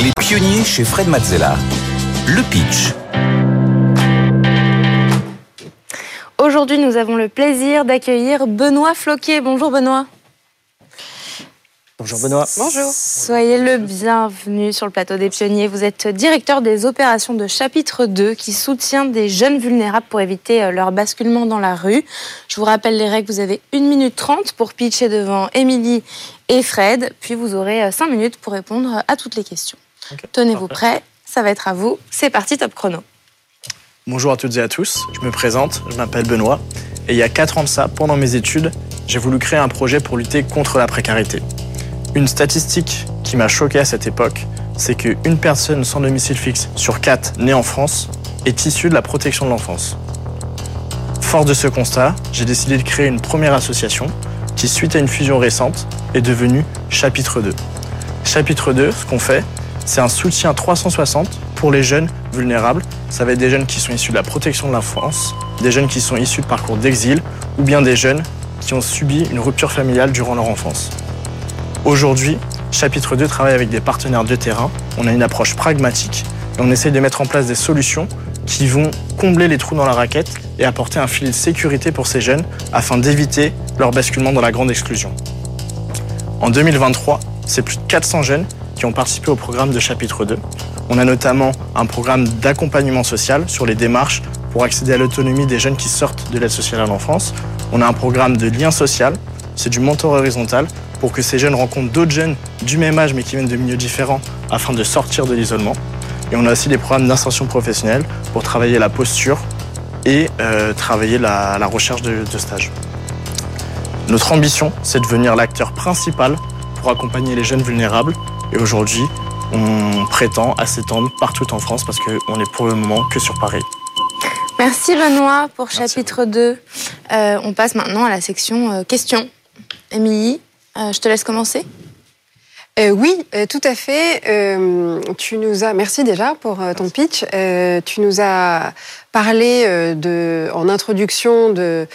Les pionniers chez Fred Mazzella. Le pitch. Aujourd'hui, nous avons le plaisir d'accueillir Benoît Floquet. Bonjour Benoît. Bonjour Benoît. Bonjour. Soyez le bienvenu sur le plateau des pionniers. Vous êtes directeur des opérations de chapitre 2 qui soutient des jeunes vulnérables pour éviter euh, leur basculement dans la rue. Je vous rappelle les règles. Vous avez 1 minute 30 pour pitcher devant Émilie et Fred. Puis vous aurez 5 euh, minutes pour répondre à toutes les questions. Tenez-vous prêts. Ça va être à vous. C'est parti, top chrono. Bonjour à toutes et à tous. Je me présente. Je m'appelle Benoît. Et il y a 4 ans de ça, pendant mes études, j'ai voulu créer un projet pour lutter contre la précarité. Une statistique qui m'a choqué à cette époque, c'est qu'une personne sans domicile fixe sur quatre née en France est issue de la protection de l'enfance. Fort de ce constat, j'ai décidé de créer une première association qui, suite à une fusion récente, est devenue Chapitre 2. Chapitre 2, ce qu'on fait, c'est un soutien 360 pour les jeunes vulnérables. Ça va être des jeunes qui sont issus de la protection de l'enfance, des jeunes qui sont issus de parcours d'exil ou bien des jeunes qui ont subi une rupture familiale durant leur enfance. Aujourd'hui, chapitre 2 travaille avec des partenaires de terrain. On a une approche pragmatique et on essaye de mettre en place des solutions qui vont combler les trous dans la raquette et apporter un filet de sécurité pour ces jeunes afin d'éviter leur basculement dans la grande exclusion. En 2023, c'est plus de 400 jeunes qui ont participé au programme de chapitre 2. On a notamment un programme d'accompagnement social sur les démarches pour accéder à l'autonomie des jeunes qui sortent de l'aide sociale à l'enfance. On a un programme de lien social, c'est du mentor horizontal pour que ces jeunes rencontrent d'autres jeunes du même âge mais qui viennent de milieux différents afin de sortir de l'isolement. Et on a aussi des programmes d'insertion professionnelle pour travailler la posture et euh, travailler la, recherche de, de stage. Notre ambition, c'est de devenir l'acteur principal pour accompagner les jeunes vulnérables. Et aujourd'hui, on prétend à s'étendre partout en France parce qu'on est pour le moment que sur Paris. Merci Benoît pour chapitre 2. Euh, on passe maintenant à la section euh, questions. Émilie, je te laisse commencer. Euh, oui, euh, tout à fait. tu nous as, merci déjà pour ton pitch. tu nous as parlé de, en introduction de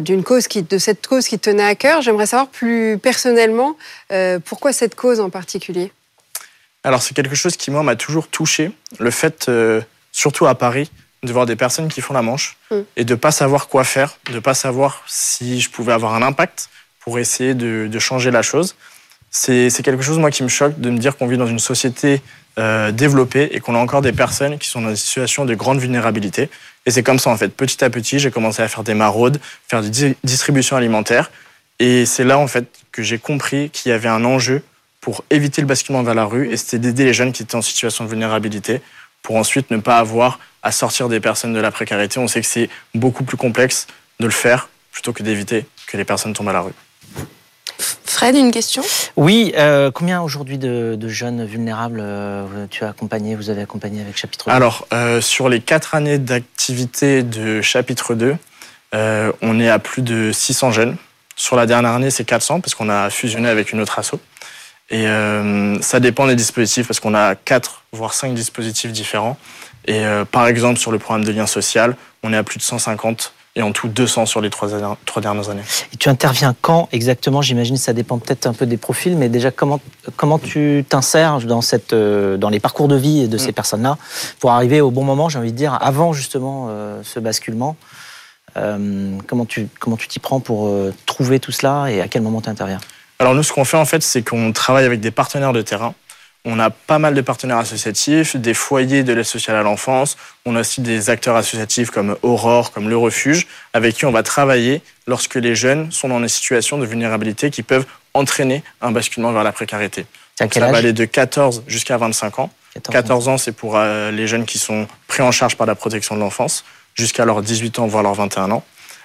d'une cause qui, de cette cause qui te tenait à cœur. J'aimerais savoir plus personnellement pourquoi cette cause en particulier? Alors c'est quelque chose qui moi m'a toujours touché. Le fait, surtout à Paris, de voir des personnes qui font la manche mm. et de pas savoir quoi faire, de pas savoir si je pouvais avoir un impact pour essayer de, changer la chose. C'est quelque chose, moi, qui me choque de me dire qu'on vit dans une société euh, développée et qu'on a encore des personnes qui sont dans des situations de grande vulnérabilité. Et c'est comme ça, en fait. Petit à petit, j'ai commencé à faire des maraudes, faire des distributions alimentaires. Et c'est là, en fait, que j'ai compris qu'il y avait un enjeu pour éviter le basculement vers la rue, et c'était d'aider les jeunes qui étaient en situation de vulnérabilité, pour ensuite ne pas avoir à sortir des personnes de la précarité. On sait que c'est beaucoup plus complexe de le faire plutôt que d'éviter que les personnes tombent à la rue. Fred, une question? Oui, euh, combien aujourd'hui de, jeunes vulnérables euh, tu as accompagné, vous avez accompagné avec Chapitre 2 Alors, euh, sur les quatre années d'activité de Chapitre 2, on est à plus de 600 jeunes. Sur la dernière année, c'est 400 parce qu'on a fusionné avec une autre asso. Et ça dépend des dispositifs parce qu'on a quatre voire cinq dispositifs différents. Et par exemple, sur le programme de lien social, on est à plus de 150 et en tout 200 sur les trois, dernières années. Et tu interviens quand exactement? J'imagine que ça dépend peut-être un peu des profils, mais déjà comment, comment tu t'insères dans, cette, euh, dans les parcours de vie de ces mm. personnes-là pour arriver au bon moment, j'ai envie de dire, avant justement euh, ce basculement euh, Comment tu comment tu t'y prends pour trouver tout cela et à quel moment tu interviens? Alors nous, ce qu'on fait en fait, c'est qu'on travaille avec des partenaires de terrain on a pas mal de partenaires associatifs, des foyers de l'aide sociale à l'enfance. On a aussi des acteurs associatifs comme Aurore, comme Le Refuge, avec qui on va travailler lorsque les jeunes sont dans des situations de vulnérabilité qui peuvent entraîner un basculement vers la précarité. ça va aller de 14 jusqu'à 25 ans. 14, ans, c'est pour euh, les jeunes qui sont pris en charge par la protection de l'enfance, jusqu'à leurs 18 ans, voire leurs 21 ans.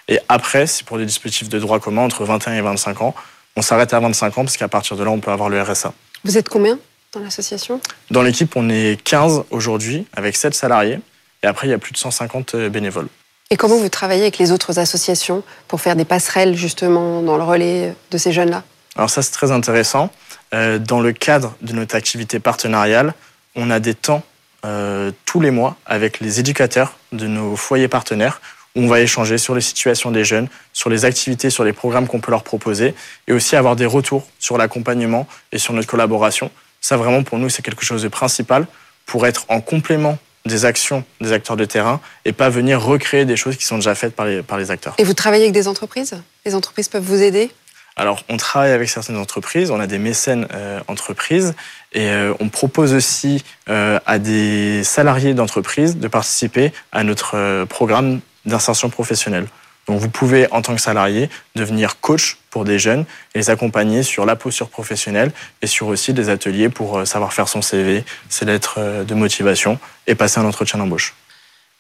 Et après, c'est pour des dispositifs de droit commun entre 21 et 25 ans. On s'arrête à 25 ans parce qu'à partir de là, on peut avoir le RSA. Vous êtes combien? Dans l'association Dans l'équipe, on est 15 aujourd'hui, avec 7 salariés. Et après, il y a plus de 150 euh, bénévoles. Et comment vous travaillez avec les autres associations pour faire des passerelles justement dans le relais de ces jeunes-là? Alors ça, c'est très intéressant. Euh, dans le cadre de notre activité partenariale, on a des temps euh, tous les mois avec les éducateurs de nos foyers partenaires où on va échanger sur les situations des jeunes, sur les activités, sur les programmes qu'on peut leur proposer et aussi avoir des retours sur l'accompagnement et sur notre collaboration Ça, vraiment, pour nous, c'est quelque chose de principal pour être en complément des actions des acteurs de terrain et pas venir recréer des choses qui sont déjà faites par les, par les acteurs. Et vous travaillez avec des entreprises? Les entreprises peuvent vous aider? Alors, on travaille avec certaines entreprises, on a des mécènes euh, entreprises et euh, on propose aussi euh, à des salariés d'entreprise de participer à notre programme d'insertion professionnelle. Donc, vous pouvez, en tant que salarié, devenir coach pour des jeunes et les accompagner sur la posture professionnelle et sur aussi des ateliers pour euh, savoir faire son CV, ses lettres euh, de motivation et passer un entretien d'embauche.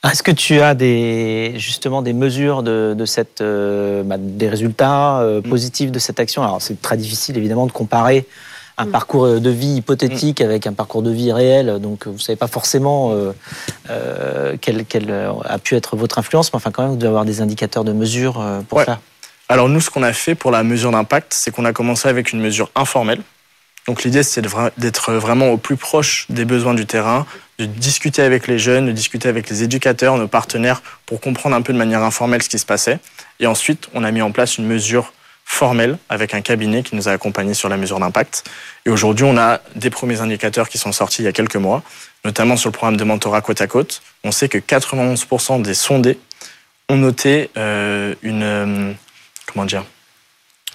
Est-ce que tu as des, justement des mesures de, de cette, euh, bah, des résultats euh, positifs de cette action? Alors c'est très difficile évidemment de comparer un Mm. parcours de vie hypothétique avec un parcours de vie réel, donc vous savez pas forcément euh, euh, quelle, quelle a pu être votre influence, mais enfin quand même vous devez avoir des indicateurs de mesure euh, pour Ouais. ça. Alors nous, ce qu'on a fait pour la mesure d'impact, c'est qu'on a commencé avec une mesure informelle. Donc l'idée, c'est d'être vraiment au plus proche des besoins du terrain, de discuter avec les jeunes, de discuter avec les éducateurs, nos partenaires, pour comprendre un peu de manière informelle ce qui se passait. Et ensuite, on a mis en place une mesure formelle avec un cabinet qui nous a accompagnés sur la mesure d'impact. Et aujourd'hui, on a des premiers indicateurs qui sont sortis il y a quelques mois, notamment sur le programme de mentorat côte à côte. On sait que 91% des sondés ont noté euh, une, euh, comment dire,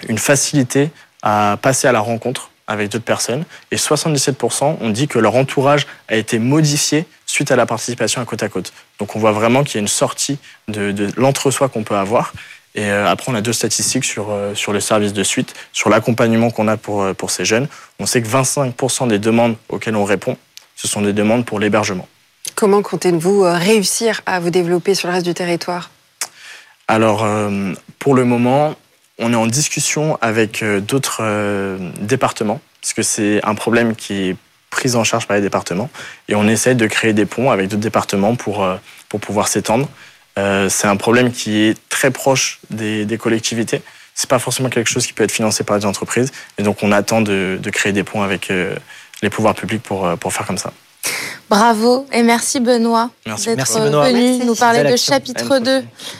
une facilité à passer à la rencontre avec d'autres personnes. Et 77% ont dit que leur entourage a été modifié suite à la participation à côte à côte. Donc on voit vraiment qu'il y a une sortie de, de l'entre-soi qu'on peut avoir. Et euh, après, on a deux statistiques sur, euh, sur le service de suite, sur l'accompagnement qu'on a pour, euh, pour ces jeunes. On sait que 25% des demandes auxquelles on répond, ce sont des demandes pour l'hébergement. Comment comptez-vous réussir à vous développer sur le reste du territoire? Alors, pour le moment, on est en discussion avec d'autres départements, parce que c'est un problème qui est pris en charge par les départements, et on essaie de créer des ponts avec d'autres départements pour, pour pouvoir s'étendre. Euh, c'est un problème qui est très proche des, des collectivités. C'est pas forcément quelque chose qui peut être financé par des entreprises, et donc on attend de, de créer des ponts avec euh, les pouvoirs publics pour, euh, pour faire comme ça. Bravo et merci Benoît Merci. d'être venu Merci. nous parler de chapitre À une 2